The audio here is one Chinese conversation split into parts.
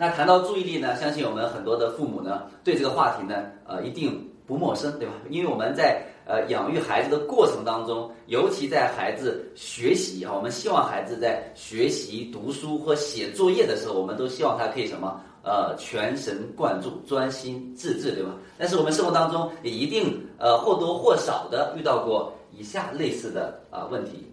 那谈到注意力呢，相信我们很多的父母呢，对这个话题呢，呃，一定不陌生，对吧？因为我们在呃养育孩子的过程当中，尤其在孩子学习啊，我们希望孩子在学习、读书或写作业的时候，我们都希望他可以什么？呃，全神贯注、专心致志，对吧？但是我们生活当中也一定呃或多或少的遇到过以下类似的啊问题，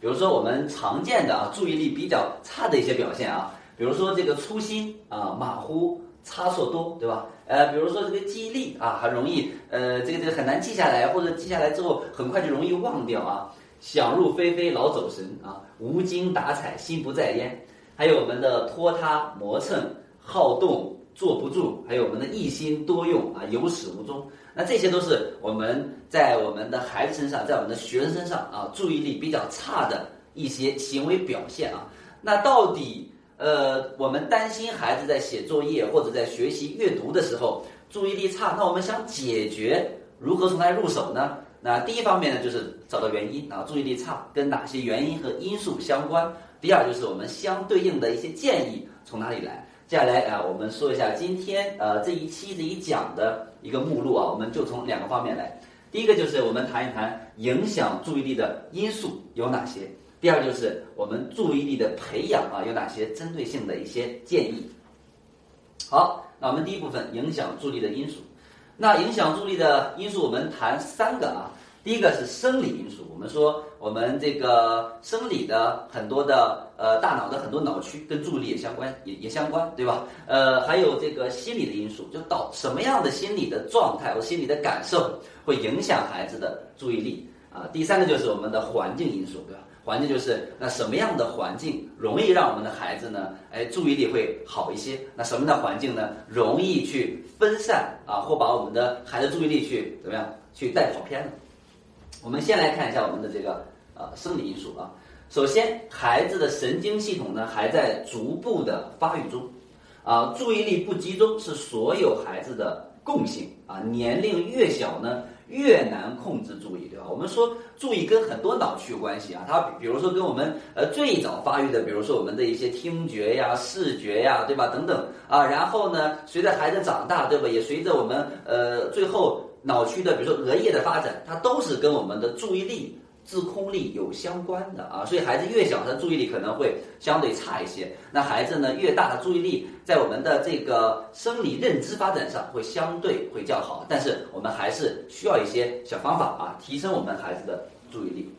比如说我们常见的啊注意力比较差的一些表现啊。比如说这个粗心啊、马虎、差错多，对吧？呃，比如说这个记忆力啊，很容易呃，这个这个很难记下来，或者记下来之后很快就容易忘掉啊。想入非非、老走神啊，无精打采、心不在焉，还有我们的拖沓、磨蹭、好动、坐不住，还有我们的一心多用啊，有始无终。那这些都是我们在我们的孩子身上，在我们的学生身上啊，注意力比较差的一些行为表现啊。那到底？呃，我们担心孩子在写作业或者在学习阅读的时候注意力差，那我们想解决如何从他入手呢？那第一方面呢，就是找到原因啊，注意力差跟哪些原因和因素相关？第二就是我们相对应的一些建议从哪里来？接下来啊，我们说一下今天呃这一期这一讲的一个目录啊，我们就从两个方面来。第一个就是我们谈一谈影响注意力的因素有哪些。第二就是我们注意力的培养啊，有哪些针对性的一些建议？好，那我们第一部分影响注意力的因素。那影响注意力的因素，我们谈三个啊。第一个是生理因素，我们说我们这个生理的很多的呃大脑的很多脑区跟注意力也相关，也也相关，对吧？呃，还有这个心理的因素，就到什么样的心理的状态或心理的感受会影响孩子的注意力啊？第三个就是我们的环境因素，对吧？环境就是那什么样的环境容易让我们的孩子呢？哎，注意力会好一些。那什么样的环境呢？容易去分散啊，或把我们的孩子注意力去怎么样去带跑偏了。我们先来看一下我们的这个呃生理因素啊。首先，孩子的神经系统呢还在逐步的发育中，啊，注意力不集中是所有孩子的共性啊。年龄越小呢。越难控制注意，对吧？我们说注意跟很多脑区有关系啊，它比如说跟我们呃最早发育的，比如说我们的一些听觉呀、视觉呀，对吧？等等啊，然后呢，随着孩子长大，对吧？也随着我们呃最后脑区的，比如说额叶的发展，它都是跟我们的注意力。自控力有相关的啊，所以孩子越小，他注意力可能会相对差一些。那孩子呢，越大的，注意力在我们的这个生理认知发展上会相对会较好。但是我们还是需要一些小方法啊，提升我们孩子的注意力。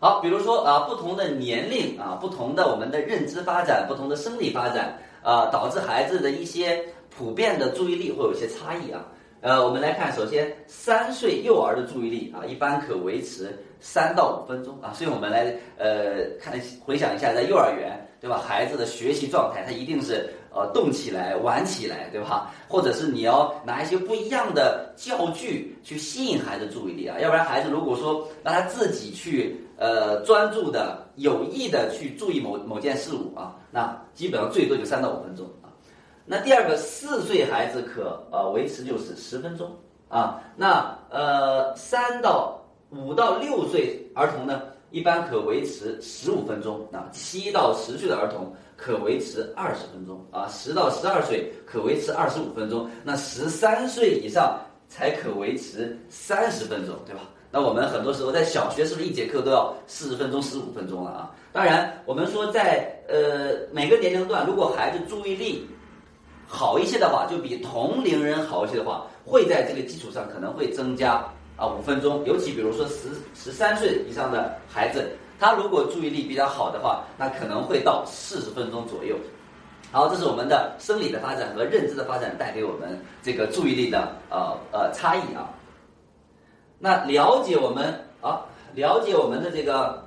好，比如说啊，不同的年龄啊，不同的我们的认知发展，不同的生理发展啊，导致孩子的一些普遍的注意力会有一些差异啊。呃，我们来看，首先三岁幼儿的注意力啊，一般可维持三到五分钟啊，所以我们来呃看回想一下，在幼儿园对吧，孩子的学习状态，他一定是呃动起来、玩起来，对吧？或者是你要拿一些不一样的教具去吸引孩子注意力啊，要不然孩子如果说让他自己去呃专注的、有意的去注意某某件事物啊，那基本上最多就三到五分钟。那第二个，四岁孩子可呃维持就是十分钟啊。那呃三到五到六岁儿童呢，一般可维持十五分钟啊。七到十岁的儿童可维持二十分钟啊。十到十二岁可维持二十五分钟。那十三岁以上才可维持三十分钟，对吧？那我们很多时候在小学是不是一节课都要四十分钟、十五分钟了啊？当然，我们说在呃每个年龄段，如果孩子注意力好一些的话，就比同龄人好一些的话，会在这个基础上可能会增加啊五分钟。尤其比如说十十三岁以上的孩子，他如果注意力比较好的话，那可能会到四十分钟左右。好，这是我们的生理的发展和认知的发展带给我们这个注意力的呃呃差异啊。那了解我们啊，了解我们的这个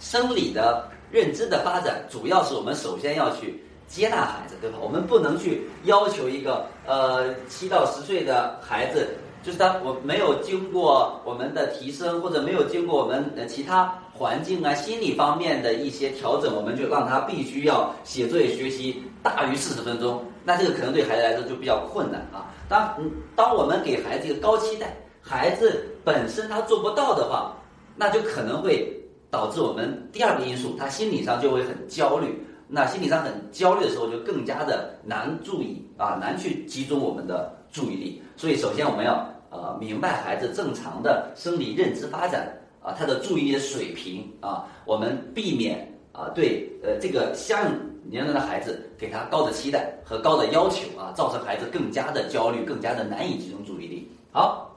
生理的认知的发展，主要是我们首先要去。接纳孩子，对吧？我们不能去要求一个呃七到十岁的孩子，就是他我没有经过我们的提升，或者没有经过我们呃其他环境啊、心理方面的一些调整，我们就让他必须要写作业学习大于四十分钟，那这个可能对孩子来说就比较困难啊。当嗯当我们给孩子一个高期待，孩子本身他做不到的话，那就可能会导致我们第二个因素，他心理上就会很焦虑。那心理上很焦虑的时候，就更加的难注意啊，难去集中我们的注意力。所以，首先我们要呃明白孩子正常的生理认知发展啊，他的注意力的水平啊，我们避免啊对呃这个相应年龄的孩子给他高的期待和高的要求啊，造成孩子更加的焦虑，更加的难以集中注意力。好，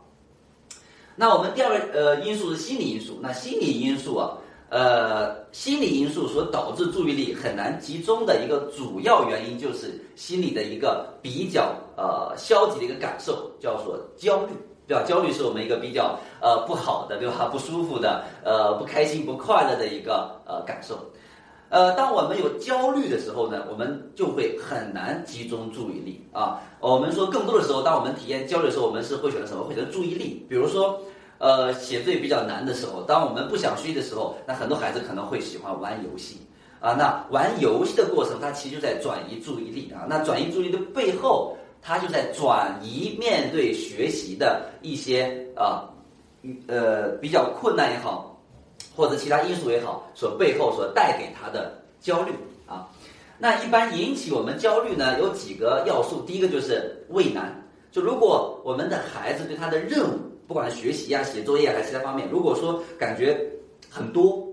那我们第二个呃因素是心理因素，那心理因素啊。呃，心理因素所导致注意力很难集中的一个主要原因，就是心理的一个比较呃消极的一个感受，叫做焦虑，对吧？焦虑是我们一个比较呃不好的，对吧？不舒服的，呃不开心、不快乐的一个呃感受。呃，当我们有焦虑的时候呢，我们就会很难集中注意力啊。我们说更多的时候，当我们体验焦虑的时候，我们是会选择什么？会选择注意力，比如说。呃，写作业比较难的时候，当我们不想学习的时候，那很多孩子可能会喜欢玩游戏啊。那玩游戏的过程，它其实就在转移注意力啊。那转移注意力的背后，他就在转移面对学习的一些啊，呃，比较困难也好，或者其他因素也好，所背后所带给他的焦虑啊。那一般引起我们焦虑呢，有几个要素。第一个就是畏难，就如果我们的孩子对他的任务。不管是学习呀、写作业还是其他方面，如果说感觉很多，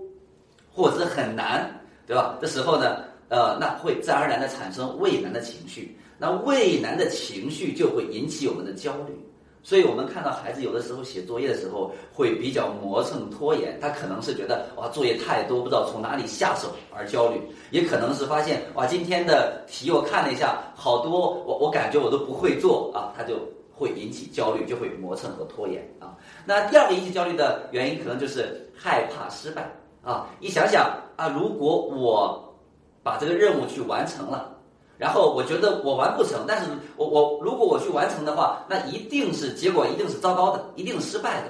或者是很难，对吧？这时候呢，呃，那会自然而然的产生畏难的情绪，那畏难的情绪就会引起我们的焦虑。所以我们看到孩子有的时候写作业的时候会比较磨蹭拖延，他可能是觉得哇作业太多，不知道从哪里下手而焦虑，也可能是发现哇今天的题我看了一下，好多我我感觉我都不会做啊，他就。会引起焦虑，就会磨蹭和拖延啊。那第二个引起焦虑的原因，可能就是害怕失败啊。你想想啊，如果我把这个任务去完成了，然后我觉得我完不成，但是我我如果我去完成的话，那一定是结果一定是糟糕的，一定是失败的。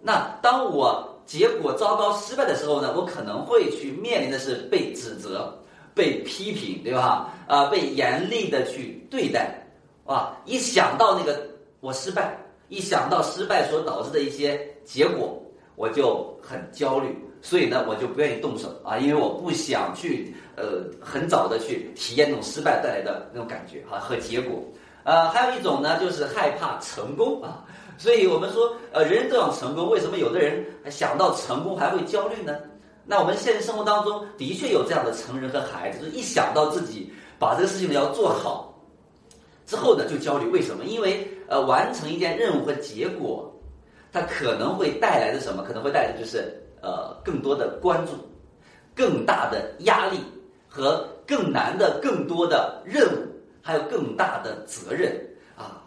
那当我结果糟糕失败的时候呢，我可能会去面临的是被指责、被批评，对吧？啊，被严厉的去对待。啊！一想到那个我失败，一想到失败所导致的一些结果，我就很焦虑。所以呢，我就不愿意动手啊，因为我不想去呃很早的去体验那种失败带来的那种感觉哈和结果。呃，还有一种呢，就是害怕成功啊。所以我们说，呃，人人都想成功，为什么有的人想到成功还会焦虑呢？那我们现实生活当中的确有这样的成人和孩子，一想到自己把这个事情要做好。之后呢，就焦虑，为什么？因为呃，完成一件任务和结果，它可能会带来的什么？可能会带来的就是呃，更多的关注，更大的压力和更难的、更多的任务，还有更大的责任啊！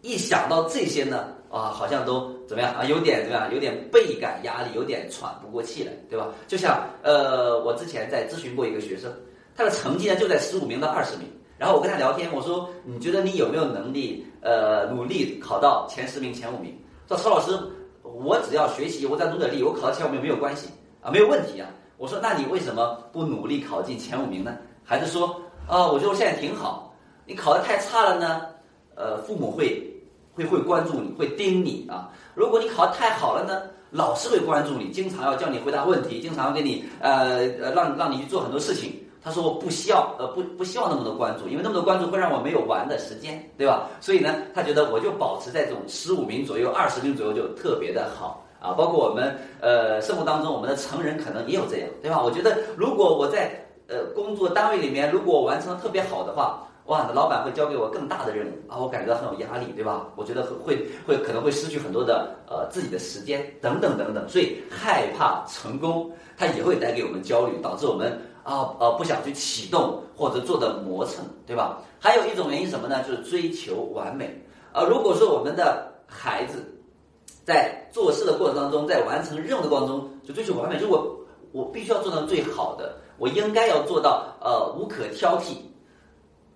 一想到这些呢，啊，好像都怎么样啊？有点怎么样？有点倍感压力，有点喘不过气来，对吧？就像呃，我之前在咨询过一个学生，他的成绩呢就在十五名到二十名。然后我跟他聊天，我说：“你觉得你有没有能力，呃，努力考到前十名、前五名？”说：“曹老师，我只要学习，我再努点力，我考到前五名没有关系啊，没有问题啊。”我说：“那你为什么不努力考进前五名呢？”孩子说：“啊，我觉得我现在挺好。你考得太差了呢，呃，父母会会会关注你，会盯你啊。如果你考得太好了呢，老师会关注你，经常要叫你回答问题，经常要给你呃呃让让你去做很多事情。”他说：“我不需要，呃，不不希望那么多关注，因为那么多关注会让我没有玩的时间，对吧？所以呢，他觉得我就保持在这种十五名左右、二十名左右就特别的好啊。包括我们呃生活当中，我们的成人可能也有这样，对吧？我觉得如果我在呃工作单位里面，如果我完成的特别好的话，哇，那老板会交给我更大的任务啊，我感觉到很有压力，对吧？我觉得会会可能会失去很多的呃自己的时间等等等等，所以害怕成功，它也会带给我们焦虑，导致我们。”啊呃，不想去启动或者做的磨蹭，对吧？还有一种原因什么呢？就是追求完美。啊，如果说我们的孩子在做事的过程当中，在完成任务的过程中就追求完美，就是我我必须要做到最好的，我应该要做到呃无可挑剔。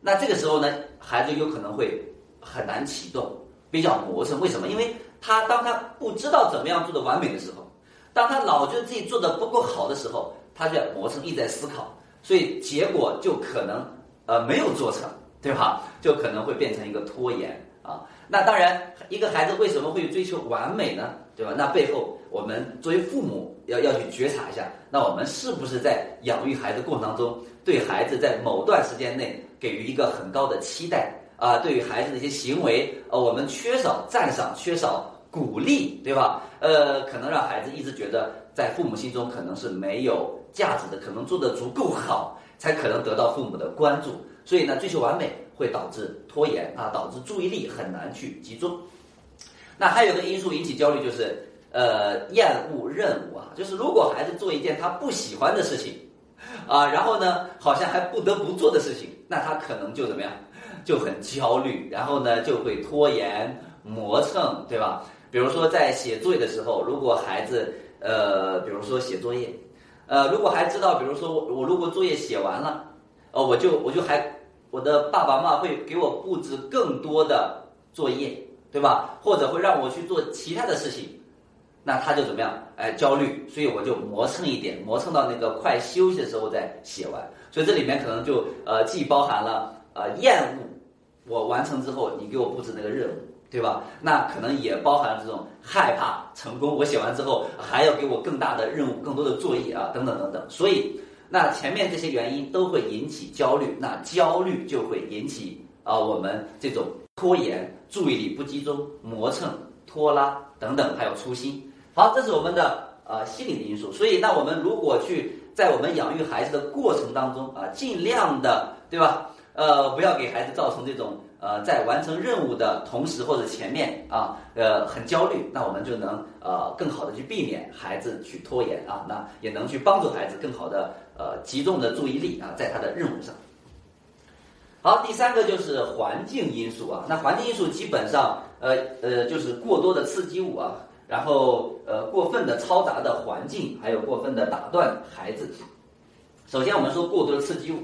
那这个时候呢，孩子有可能会很难启动，比较磨蹭。为什么？因为他当他不知道怎么样做的完美的时候，当他老觉得自己做的不够好的时候。他在磨蹭，一直在思考，所以结果就可能呃没有做成，对吧？就可能会变成一个拖延啊。那当然，一个孩子为什么会追求完美呢？对吧？那背后我们作为父母要要去觉察一下，那我们是不是在养育孩子过程当中对孩子在某段时间内给予一个很高的期待啊，对于孩子的一些行为，呃，我们缺少赞赏，缺少鼓励，对吧？呃，可能让孩子一直觉得在父母心中可能是没有价值的，可能做的足够好，才可能得到父母的关注。所以呢，追求完美会导致拖延啊，导致注意力很难去集中。那还有个因素引起焦虑，就是呃厌恶任务啊，就是如果孩子做一件他不喜欢的事情，啊，然后呢好像还不得不做的事情，那他可能就怎么样，就很焦虑，然后呢就会拖延磨蹭，对吧？比如说在写作业的时候，如果孩子呃，比如说写作业，呃，如果还知道，比如说我如果作业写完了，呃，我就我就还我的爸爸妈妈会给我布置更多的作业。对吧？或者会让我去做其他的事情，那他就怎么样？哎，焦虑，所以我就磨蹭一点，磨蹭到那个快休息的时候再写完。所以这里面可能就呃，既包含了呃厌恶我完成之后你给我布置那个任务，对吧？那可能也包含这种害怕成功，我写完之后还要给我更大的任务、更多的作业啊，等等等等。所以那前面这些原因都会引起焦虑，那焦虑就会引起啊我们这种。拖延、注意力不集中、磨蹭、拖拉等等，还有粗心。好，这是我们的呃心理的因素。所以，那我们如果去在我们养育孩子的过程当中啊，尽量的，对吧？呃，不要给孩子造成这种呃在完成任务的同时或者前面啊呃很焦虑，那我们就能呃更好的去避免孩子去拖延啊，那也能去帮助孩子更好的呃集中的注意力啊，在他的任务上。好，第三个就是环境因素啊。那环境因素基本上，呃呃，就是过多的刺激物啊，然后呃过分的嘈杂的环境，还有过分的打断孩子。首先，我们说过多的刺激物，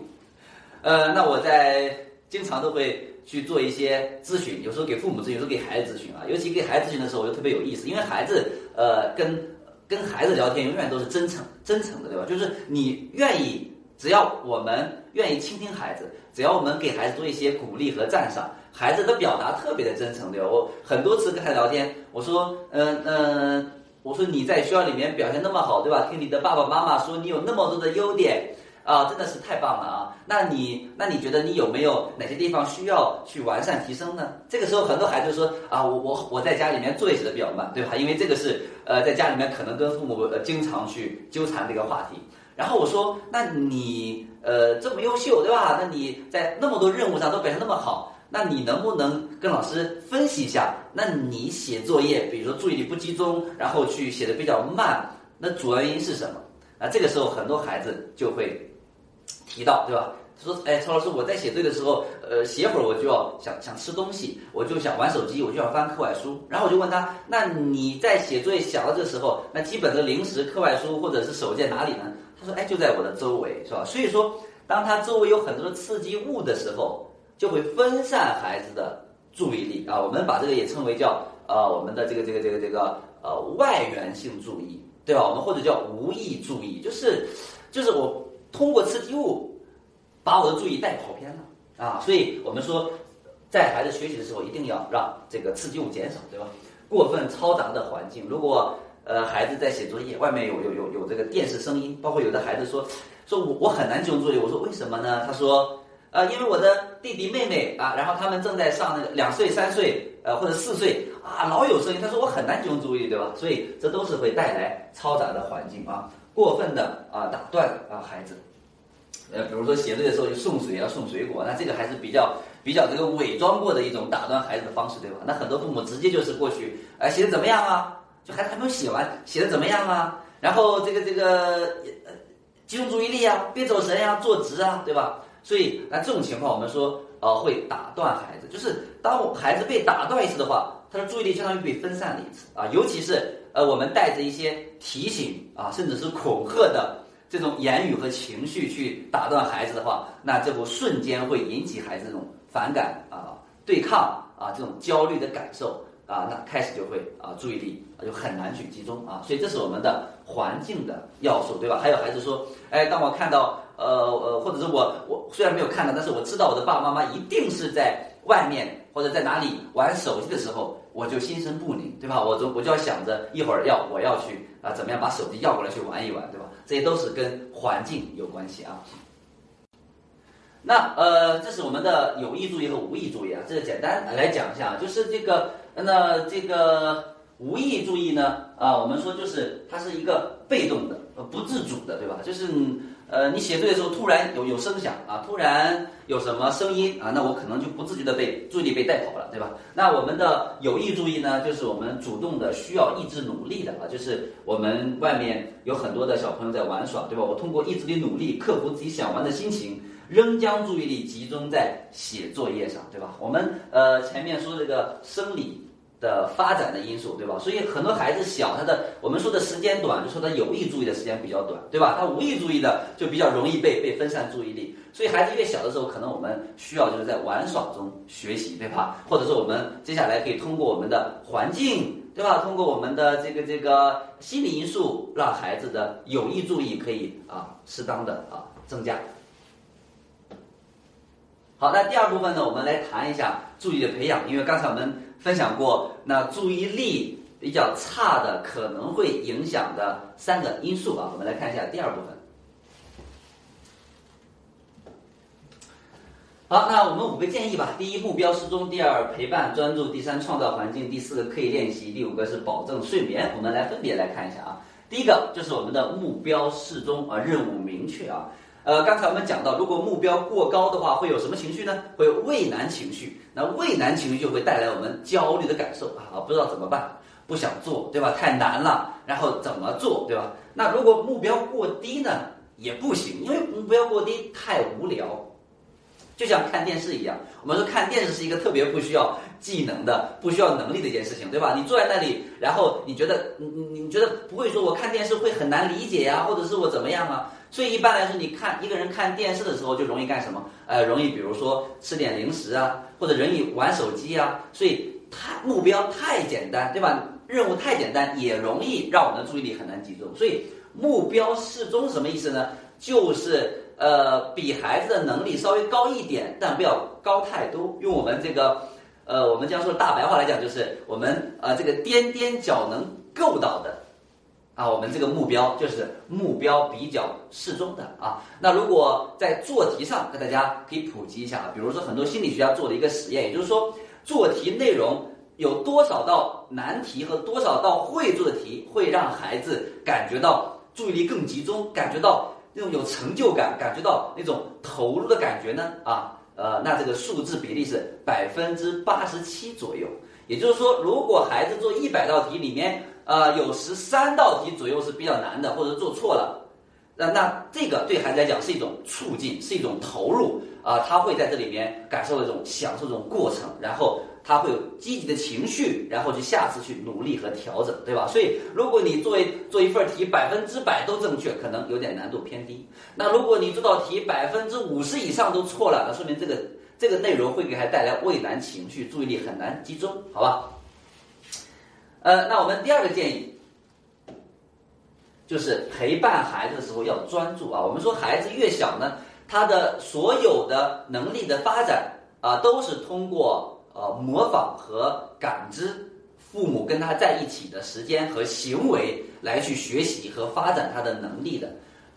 呃，那我在经常都会去做一些咨询，有时候给父母咨询，有时候给孩子咨询啊。尤其给孩子咨询的时候，我就特别有意思，因为孩子呃跟跟孩子聊天永远都是真诚真诚的，对吧？就是你愿意。只要我们愿意倾听孩子，只要我们给孩子做一些鼓励和赞赏，孩子的表达特别的真诚，对吧？我很多次跟他聊天，我说，嗯嗯，我说你在学校里面表现那么好，对吧？听你的爸爸妈妈说你有那么多的优点，啊，真的是太棒了啊！那你那你觉得你有没有哪些地方需要去完善提升呢？这个时候很多孩子说啊，我我我在家里面作业写的比较慢，对吧？因为这个是呃在家里面可能跟父母呃经常去纠缠这个话题。然后我说，那你呃这么优秀，对吧？那你在那么多任务上都表现那么好，那你能不能跟老师分析一下？那你写作业，比如说注意力不集中，然后去写的比较慢，那主要原因是什么？啊，这个时候很多孩子就会提到，对吧？他说，哎，曹老师，我在写作业的时候，呃，写会儿我就要想想吃东西，我就想玩手机，我就要翻课外书。然后我就问他，那你在写作业想到这时候，那基本的零食、课外书或者是手在哪里呢？他说：“哎，就在我的周围，是吧？所以说，当他周围有很多的刺激物的时候，就会分散孩子的注意力啊。我们把这个也称为叫呃我们的这个这个这个这个呃外源性注意，对吧？我们或者叫无意注意，就是就是我通过刺激物把我的注意带跑偏了啊。所以我们说，在孩子学习的时候，一定要让这个刺激物减少，对吧？过分嘈杂的环境，如果。”呃，孩子在写作业，外面有有有有这个电视声音，包括有的孩子说，说我我很难集中作业。我说为什么呢？他说，呃，因为我的弟弟妹妹啊，然后他们正在上那个两岁、三岁，呃或者四岁啊，老有声音。他说我很难集中注意力，对吧？所以这都是会带来嘈杂的环境啊，过分的啊打断啊孩子。呃，比如说写作业的时候就送水啊送水果，那这个还是比较比较这个伪装过的一种打断孩子的方式，对吧？那很多父母直接就是过去，哎写的怎么样啊？就孩子还没有写完，写的怎么样啊？然后这个这个，集中注意力啊，别走神呀，坐直啊，对吧？所以那这种情况，我们说呃会打断孩子，就是当孩子被打断一次的话，他的注意力相当于被分散了一次啊。尤其是呃我们带着一些提醒啊，甚至是恐吓的这种言语和情绪去打断孩子的话，那这不瞬间会引起孩子这种反感啊、对抗啊这种焦虑的感受。啊，那开始就会啊，注意力啊就很难去集中啊，所以这是我们的环境的要素，对吧？还有孩子说，哎，当我看到呃呃，或者是我我虽然没有看到，但是我知道我的爸爸妈妈一定是在外面或者在哪里玩手机的时候，我就心神不宁，对吧？我就我就要想着一会儿要我要去啊，怎么样把手机要过来去玩一玩，对吧？这些都是跟环境有关系啊。那呃，这是我们的有意注意和无意注意啊，这个简单来讲一下，就是这个那这个无意注意呢啊，我们说就是它是一个被动的，呃，不自主的，对吧？就是呃，你写作业的时候突然有有声响啊，突然有什么声音啊，那我可能就不自觉的被注意力被带跑了，对吧？那我们的有意注意呢，就是我们主动的需要意志努力的啊，就是我们外面有很多的小朋友在玩耍，对吧？我通过意志力努力，克服自己想玩的心情。仍将注意力集中在写作业上，对吧？我们呃前面说这个生理的发展的因素，对吧？所以很多孩子小，他的我们说的时间短，就说他有意注意的时间比较短，对吧？他无意注意的就比较容易被被分散注意力。所以孩子越小的时候，可能我们需要就是在玩耍中学习，对吧？或者说我们接下来可以通过我们的环境，对吧？通过我们的这个这个心理因素，让孩子的有意注意可以啊适当的啊增加。好，那第二部分呢，我们来谈一下注意力的培养。因为刚才我们分享过，那注意力比较差的可能会影响的三个因素啊，我们来看一下第二部分。好，那我们五个建议吧：第一，目标适中；第二，陪伴专注；第三，创造环境；第四个，刻意练习；第五个是保证睡眠。我们来分别来看一下啊。第一个就是我们的目标适中啊，任务明确啊。呃，刚才我们讲到，如果目标过高的话，会有什么情绪呢？会有畏难情绪。那畏难情绪就会带来我们焦虑的感受啊，不知道怎么办，不想做，对吧？太难了，然后怎么做，对吧？那如果目标过低呢，也不行，因为目标过低太无聊，就像看电视一样。我们说看电视是一个特别不需要技能的、不需要能力的一件事情，对吧？你坐在那里，然后你觉得你你觉得不会说我看电视会很难理解呀，或者是我怎么样啊？所以一般来说，你看一个人看电视的时候，就容易干什么？呃，容易比如说吃点零食啊，或者容易玩手机啊。所以太目标太简单，对吧？任务太简单，也容易让我们的注意力很难集中。所以目标适中什么意思呢？就是呃，比孩子的能力稍微高一点，但不要高太多。用我们这个呃，我们将说的大白话来讲，就是我们呃这个踮踮脚能够到的。啊，我们这个目标就是目标比较适中的啊。那如果在做题上跟大家可以普及一下啊，比如说很多心理学家做的一个实验，也就是说做题内容有多少道难题和多少道会做的题会让孩子感觉到注意力更集中，感觉到那种有成就感，感觉到那种投入的感觉呢？啊，呃，那这个数字比例是百分之八十七左右。也就是说，如果孩子做一百道题里面，呃，有十三道题左右是比较难的，或者做错了，那那这个对孩子来讲是一种促进，是一种投入啊，他会在这里面感受一种享受这种过程，然后他会有积极的情绪，然后去下次去努力和调整，对吧？所以，如果你做一做一份题百分之百都正确，可能有点难度偏低。那如果你这道题百分之五十以上都错了，那说明这个这个内容会给孩子带来畏难情绪，注意力很难集中，好吧？呃，那我们第二个建议就是陪伴孩子的时候要专注啊。我们说孩子越小呢，他的所有的能力的发展啊，都是通过呃模仿和感知父母跟他在一起的时间和行为来去学习和发展他的能力的。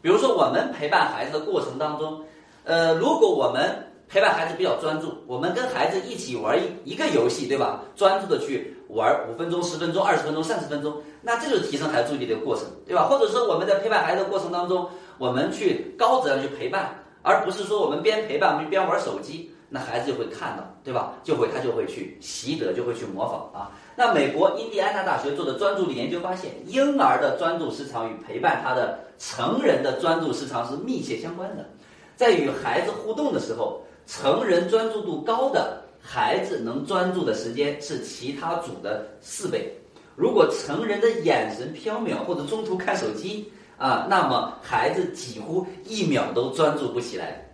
比如说我们陪伴孩子的过程当中，呃，如果我们陪伴孩子比较专注，我们跟孩子一起玩一一个游戏，对吧？专注的去玩五分钟、十分钟、二十分钟、三十分钟，那这就是提升孩子注意力的过程，对吧？或者说我们在陪伴孩子的过程当中，我们去高质量去陪伴，而不是说我们边陪伴我们边玩手机，那孩子就会看到，对吧？就会他就会去习得，就会去模仿啊。那美国印第安纳大学做的专注力研究发现，婴儿的专注时长与陪伴他的成人的专注时长是密切相关的，在与孩子互动的时候。成人专注度高的孩子能专注的时间是其他组的四倍。如果成人的眼神飘渺或者中途看手机啊，那么孩子几乎一秒都专注不起来。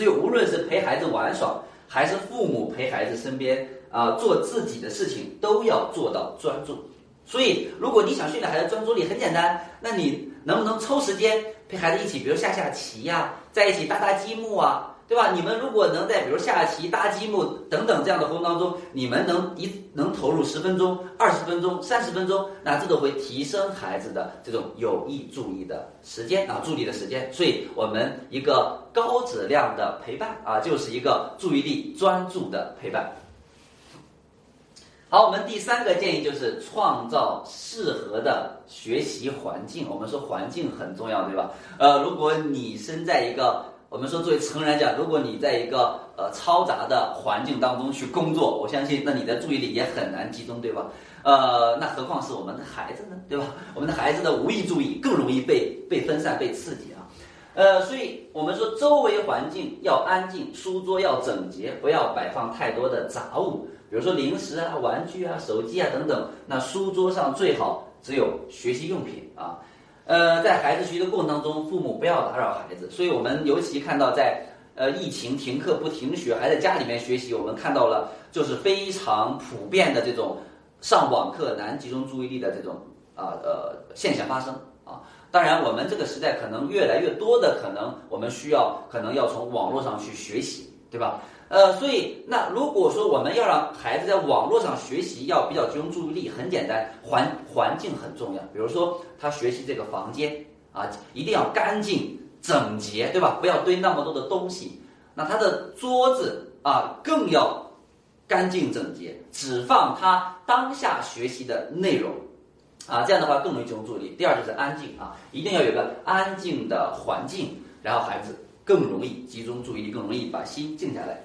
所以，无论是陪孩子玩耍，还是父母陪孩子身边啊做自己的事情，都要做到专注。所以，如果你想训练孩子专注力，很简单，那你能不能抽时间陪孩子一起，比如下下棋呀？在一起搭搭积木啊，对吧？你们如果能在比如下棋、搭积木等等这样的活动当中，你们能一能投入十分钟、二十分钟、三十分钟，那这都会提升孩子的这种有意注意的时间啊，注意的时间。所以我们一个高质量的陪伴啊，就是一个注意力专注的陪伴。好，我们第三个建议就是创造适合的学习环境。我们说环境很重要，对吧？呃，如果你身在一个，我们说作为成人来讲，如果你在一个呃嘈杂的环境当中去工作，我相信那你的注意力也很难集中，对吧？呃，那何况是我们的孩子呢，对吧？我们的孩子的无意注意更容易被被分散、被刺激啊。呃，所以我们说周围环境要安静，书桌要整洁，不要摆放太多的杂物。比如说零食啊、玩具啊、手机啊等等，那书桌上最好只有学习用品啊。呃，在孩子学习的过程当中，父母不要打扰孩子。所以我们尤其看到在呃疫情停课不停学，还在家里面学习，我们看到了就是非常普遍的这种上网课难集中注意力的这种啊呃现象发生啊。当然，我们这个时代可能越来越多的可能，我们需要可能要从网络上去学习，对吧？呃，所以那如果说我们要让孩子在网络上学习要比较集中注意力，很简单，环环境很重要。比如说他学习这个房间啊，一定要干净整洁，对吧？不要堆那么多的东西。那他的桌子啊，更要干净整洁，只放他当下学习的内容啊，这样的话更容易集中注意力。第二就是安静啊，一定要有个安静的环境，然后孩子更容易集中注意力，更容易把心静下来。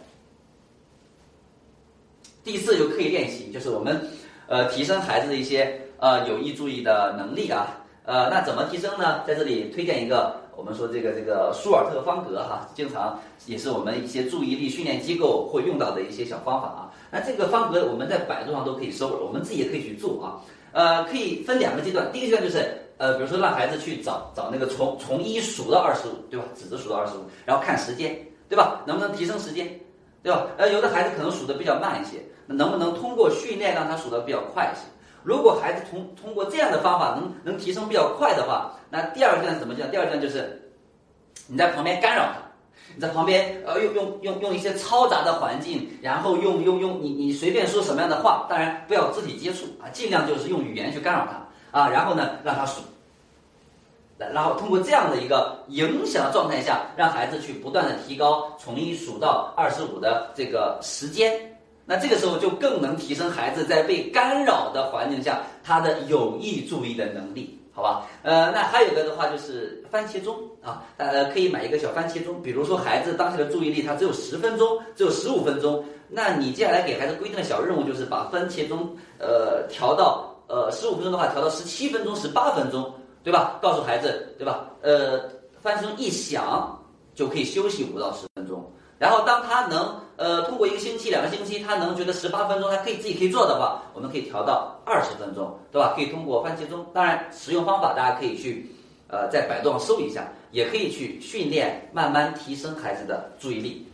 第四就可以练习，就是我们，呃，提升孩子的一些呃有意注意的能力啊，呃，那怎么提升呢？在这里推荐一个，我们说这个这个舒尔特方格哈，经常也是我们一些注意力训练机构会用到的一些小方法啊。那这个方格我们在百度上都可以搜，我们自己也可以去做啊。呃，可以分两个阶段，第一个阶段就是呃，比如说让孩子去找找那个从从一数到二十五，对吧？指着数到二十五，然后看时间，对吧？能不能提升时间，对吧？呃，有的孩子可能数的比较慢一些。能不能通过训练让他数的比较快一些？如果孩子通通过这样的方法能能提升比较快的话，那第二段怎么讲？第二段就是你在旁边干扰他，你在旁边呃用用用用一些嘈杂的环境，然后用用用你你随便说什么样的话，当然不要肢体接触啊，尽量就是用语言去干扰他啊，然后呢让他数，然后通过这样的一个影响状态下，让孩子去不断的提高从一数到二十五的这个时间。那这个时候就更能提升孩子在被干扰的环境下他的有意注意的能力，好吧？呃，那还有一个的话就是番茄钟啊，呃，可以买一个小番茄钟。比如说孩子当下的注意力他只有十分钟，只有十五分钟，那你接下来给孩子规定的小任务就是把番茄钟呃调到呃十五分钟的话调到十七分钟、十八分钟，对吧？告诉孩子，对吧？呃，番茄钟一响就可以休息五到十分钟。然后，当他能呃通过一个星期、两个星期，他能觉得十八分钟他可以自己可以做的话，我们可以调到二十分钟，对吧？可以通过番茄钟。当然，使用方法大家可以去呃在百度上搜一下，也可以去训练，慢慢提升孩子的注意力。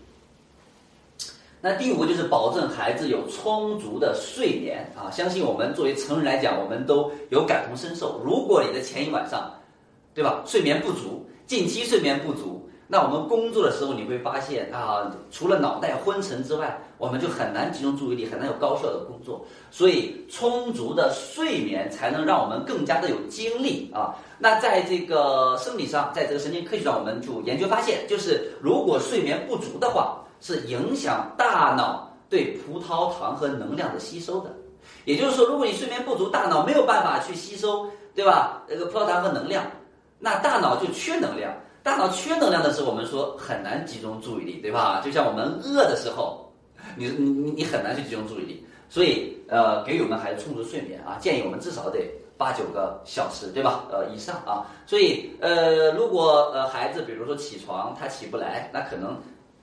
那第五个就是保证孩子有充足的睡眠啊！相信我们作为成人来讲，我们都有感同身受。如果你的前一晚上，对吧，睡眠不足，近期睡眠不足。那我们工作的时候，你会发现啊，除了脑袋昏沉之外，我们就很难集中注意力，很难有高效的工作。所以，充足的睡眠才能让我们更加的有精力啊。那在这个生理上，在这个神经科学上，我们就研究发现，就是如果睡眠不足的话，是影响大脑对葡萄糖和能量的吸收的。也就是说，如果你睡眠不足，大脑没有办法去吸收，对吧？这个葡萄糖和能量，那大脑就缺能量。大脑缺能量的时候，我们说很难集中注意力，对吧？就像我们饿的时候，你你你你很难去集中注意力。所以，呃，给予我们孩子充足睡眠啊，建议我们至少得八九个小时，对吧？呃，以上啊。所以，呃，如果呃孩子比如说起床他起不来，那可能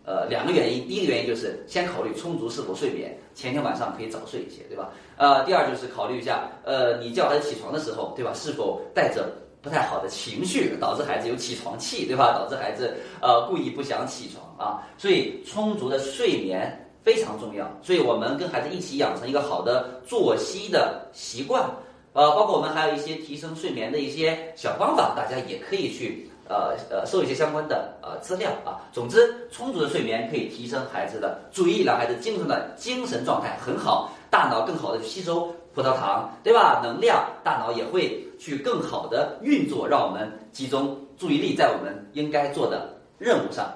呃两个原因，第一个原因就是先考虑充足是否睡眠，前天晚上可以早睡一些，对吧？呃，第二就是考虑一下，呃，你叫孩子起床的时候，对吧？是否带着。不太好的情绪导致孩子有起床气，对吧？导致孩子呃故意不想起床啊。所以充足的睡眠非常重要。所以我们跟孩子一起养成一个好的作息的习惯，呃，包括我们还有一些提升睡眠的一些小方法，大家也可以去呃呃搜一些相关的呃资料啊。总之，充足的睡眠可以提升孩子的注意力，让孩子精神的精神状态很好，大脑更好的吸收葡萄糖，对吧？能量，大脑也会去更好的运作，让我们集中注意力在我们应该做的任务上。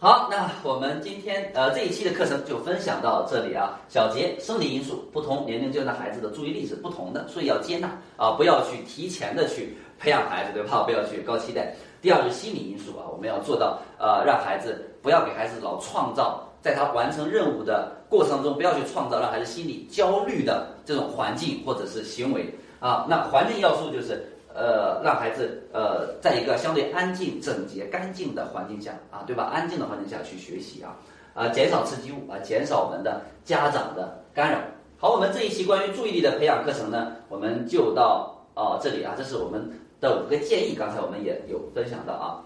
好，那我们今天呃这一期的课程就分享到这里啊。小结：生理因素，不同年龄阶段的孩子的注意力是不同的，所以要接纳啊，不要去提前的去培养孩子，对吧？不要去高期待。第二是心理因素啊，我们要做到呃，让孩子不要给孩子老创造，在他完成任务的过程中，不要去创造让孩子心理焦虑的这种环境或者是行为啊。那环境要素就是。呃，让孩子呃，在一个相对安静、整洁、干净的环境下啊，对吧？安静的环境下去学习啊，啊，减少刺激物啊，减少我们的家长的干扰。好，我们这一期关于注意力的培养课程呢，我们就到啊这里啊，这是我们的五个建议，刚才我们也有分享到啊。